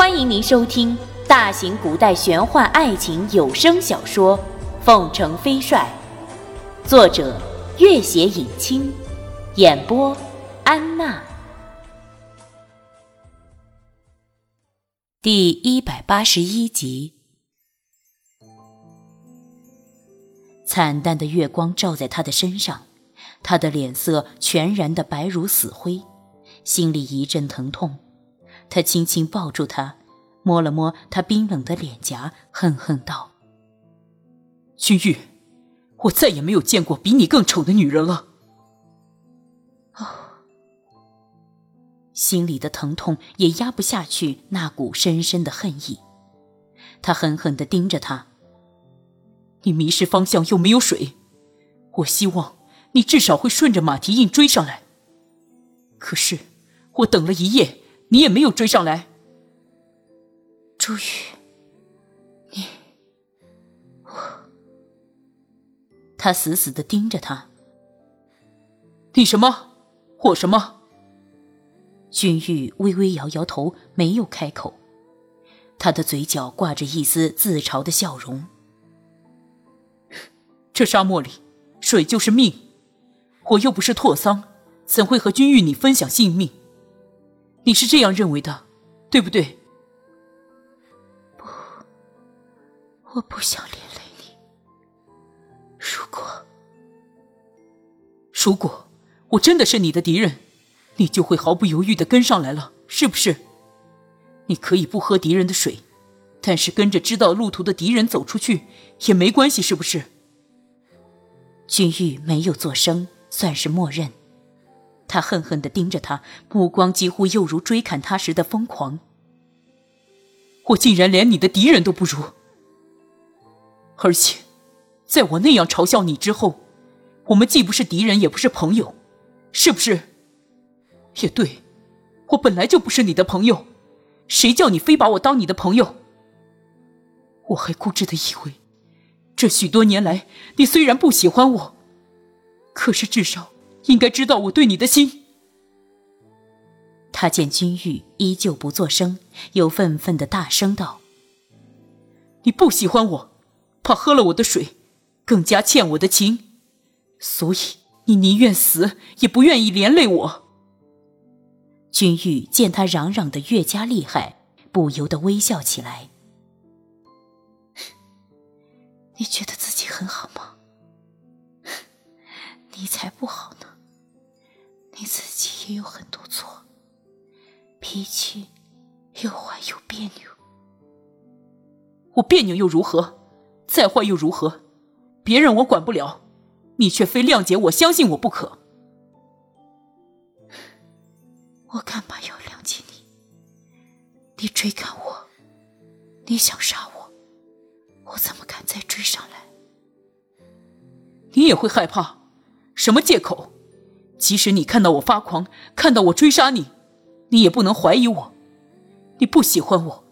欢迎您收听大型古代玄幻爱情有声小说《凤城飞帅》，作者：月写影清，演播：安娜。第一百八十一集。惨淡的月光照在他的身上，他的脸色全然的白如死灰，心里一阵疼痛。他轻轻抱住她，摸了摸她冰冷的脸颊，恨恨道：“君玉，我再也没有见过比你更丑的女人了。”哦，心里的疼痛也压不下去那股深深的恨意。他狠狠地盯着她：“你迷失方向又没有水，我希望你至少会顺着马蹄印追上来。可是我等了一夜。”你也没有追上来，朱玉，你，我，他死死的盯着他。你什么？我什么？君玉微微摇摇头，没有开口。他的嘴角挂着一丝自嘲的笑容。这沙漠里，水就是命，我又不是拓桑，怎会和君玉你分享性命？你是这样认为的，对不对？不，我不想连累你。如果，如果我真的是你的敌人，你就会毫不犹豫的跟上来了，是不是？你可以不喝敌人的水，但是跟着知道路途的敌人走出去也没关系，是不是？君玉没有作声，算是默认。他恨恨地盯着他，目光几乎又如追砍他时的疯狂。我竟然连你的敌人都不如，而且，在我那样嘲笑你之后，我们既不是敌人，也不是朋友，是不是？也对，我本来就不是你的朋友，谁叫你非把我当你的朋友？我还固执的以为，这许多年来，你虽然不喜欢我，可是至少……应该知道我对你的心。他见君玉依旧不作声，又愤愤的大声道：“你不喜欢我，怕喝了我的水，更加欠我的情，所以你宁愿死，也不愿意连累我。”君玉见他嚷嚷的越加厉害，不由得微笑起来：“你觉得自己很好吗？你才不好呢。”你自己也有很多错，脾气又坏又别扭。我别扭又如何？再坏又如何？别人我管不了，你却非谅解我、相信我不可。我干嘛要谅解你？你追赶我，你想杀我，我怎么敢再追上来？你也会害怕？什么借口？即使你看到我发狂，看到我追杀你，你也不能怀疑我。你不喜欢我，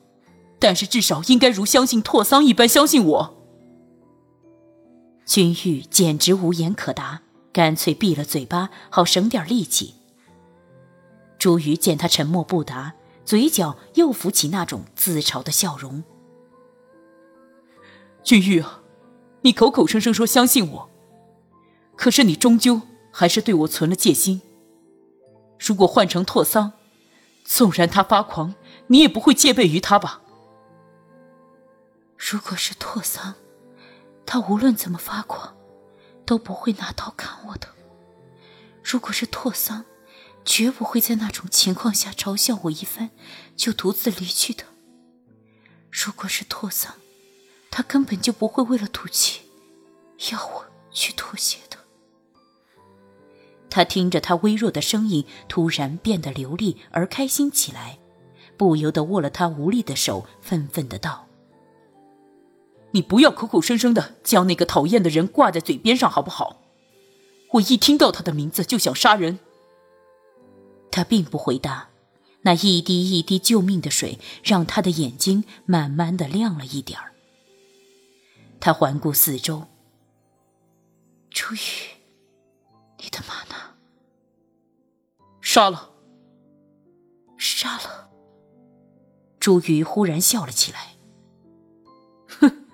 但是至少应该如相信拓桑一般相信我。君玉简直无言可答，干脆闭了嘴巴，好省点力气。朱瑜见他沉默不答，嘴角又浮起那种自嘲的笑容。君玉啊，你口口声声说相信我，可是你终究……还是对我存了戒心。如果换成拓桑，纵然他发狂，你也不会戒备于他吧？如果是拓桑，他无论怎么发狂，都不会拿刀砍我的。如果是拓桑，绝不会在那种情况下嘲笑我一番，就独自离去的。如果是拓桑，他根本就不会为了赌气，要我去妥协的。他听着他微弱的声音，突然变得流利而开心起来，不由得握了他无力的手，愤愤的道：“你不要口口声声的将那个讨厌的人挂在嘴边上，好不好？我一听到他的名字就想杀人。”他并不回答，那一滴一滴救命的水让他的眼睛慢慢的亮了一点儿。他环顾四周，初雨，你的马呢？杀了，杀了。朱瑜忽然笑了起来。哼，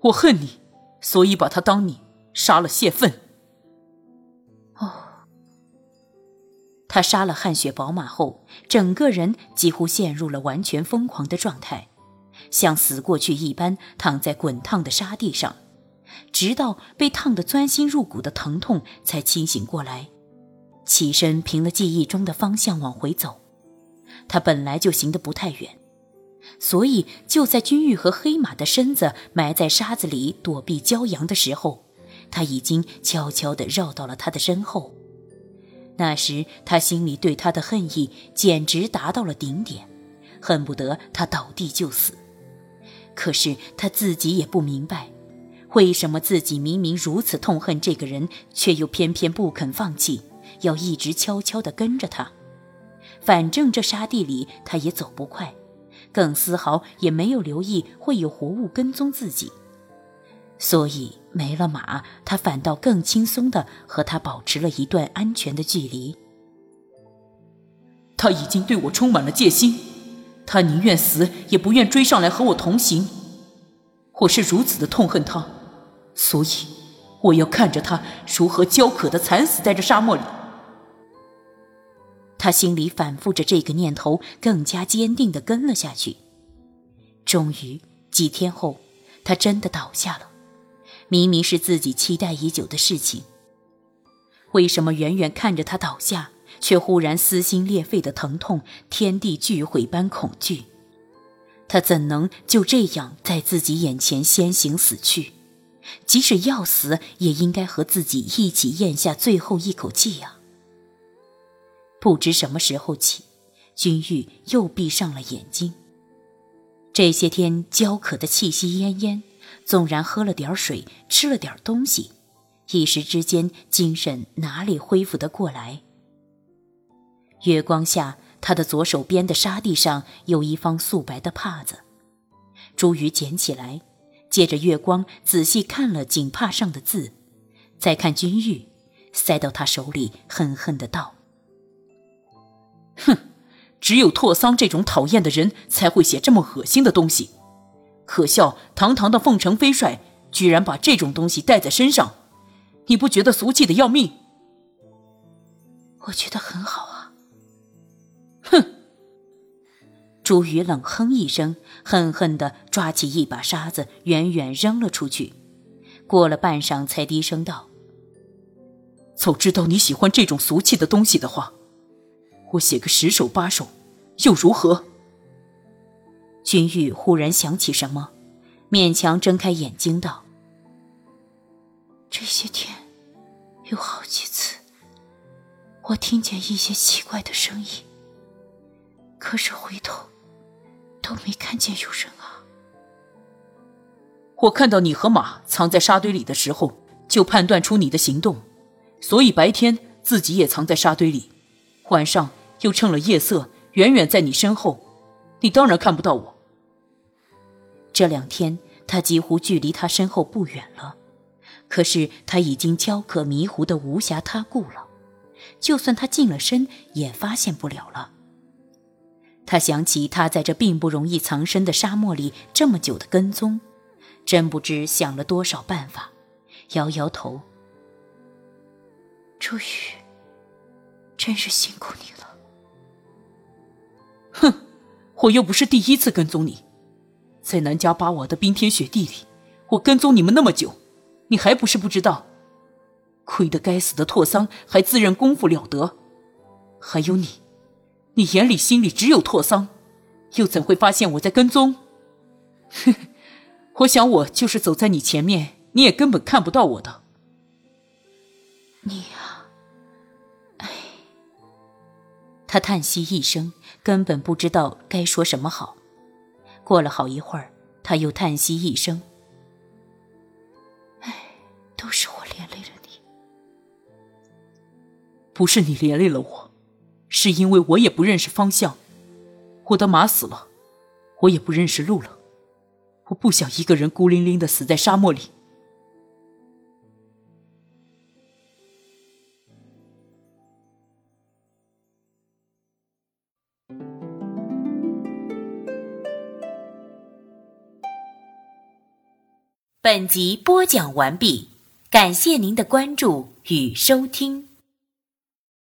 我恨你，所以把他当你杀了泄愤。哦。他杀了汗血宝马后，整个人几乎陷入了完全疯狂的状态，像死过去一般躺在滚烫的沙地上，直到被烫得钻心入骨的疼痛才清醒过来，起身凭了记忆中的方向往回走。他本来就行得不太远。所以，就在君玉和黑马的身子埋在沙子里躲避骄阳的时候，他已经悄悄地绕到了他的身后。那时，他心里对他的恨意简直达到了顶点，恨不得他倒地就死。可是他自己也不明白，为什么自己明明如此痛恨这个人，却又偏偏不肯放弃，要一直悄悄地跟着他。反正这沙地里他也走不快。更丝毫也没有留意会有活物跟踪自己，所以没了马，他反倒更轻松的和他保持了一段安全的距离。他已经对我充满了戒心，他宁愿死也不愿追上来和我同行。我是如此的痛恨他，所以我要看着他如何焦渴的惨死在这沙漠里。他心里反复着这个念头，更加坚定地跟了下去。终于几天后，他真的倒下了。明明是自己期待已久的事情，为什么远远看着他倒下，却忽然撕心裂肺的疼痛，天地俱毁般恐惧？他怎能就这样在自己眼前先行死去？即使要死，也应该和自己一起咽下最后一口气呀！不知什么时候起，君玉又闭上了眼睛。这些天焦渴的气息奄奄，纵然喝了点水，吃了点东西，一时之间精神哪里恢复得过来？月光下，他的左手边的沙地上有一方素白的帕子，朱瑜捡起来，借着月光仔细看了锦帕上的字，再看君玉，塞到他手里，恨恨的道。哼，只有拓桑这种讨厌的人才会写这么恶心的东西。可笑，堂堂的凤城飞帅居然把这种东西带在身上，你不觉得俗气的要命？我觉得很好啊。哼！朱宇冷哼一声，恨恨地抓起一把沙子，远远扔了出去。过了半晌，才低声道：“早知道你喜欢这种俗气的东西的话。”我写个十首八首，又如何？君玉忽然想起什么，勉强睁开眼睛道：“这些天，有好几次，我听见一些奇怪的声音，可是回头都没看见有人啊。我看到你和马藏在沙堆里的时候，就判断出你的行动，所以白天自己也藏在沙堆里，晚上。”又趁了夜色，远远在你身后，你当然看不到我。这两天他几乎距离他身后不远了，可是他已经焦渴迷糊的无暇他顾了，就算他近了身也发现不了了。他想起他在这并不容易藏身的沙漠里这么久的跟踪，真不知想了多少办法，摇摇头。朱宇，真是辛苦你了。哼，我又不是第一次跟踪你，在南迦巴瓦的冰天雪地里，我跟踪你们那么久，你还不是不知道？亏得该死的拓桑还自认功夫了得，还有你，你眼里心里只有拓桑，又怎会发现我在跟踪？哼，我想我就是走在你前面，你也根本看不到我的。你他叹息一声。根本不知道该说什么好。过了好一会儿，他又叹息一声：“哎，都是我连累了你。不是你连累了我，是因为我也不认识方向。我的马死了，我也不认识路了。我不想一个人孤零零的死在沙漠里。”本集播讲完毕，感谢您的关注与收听。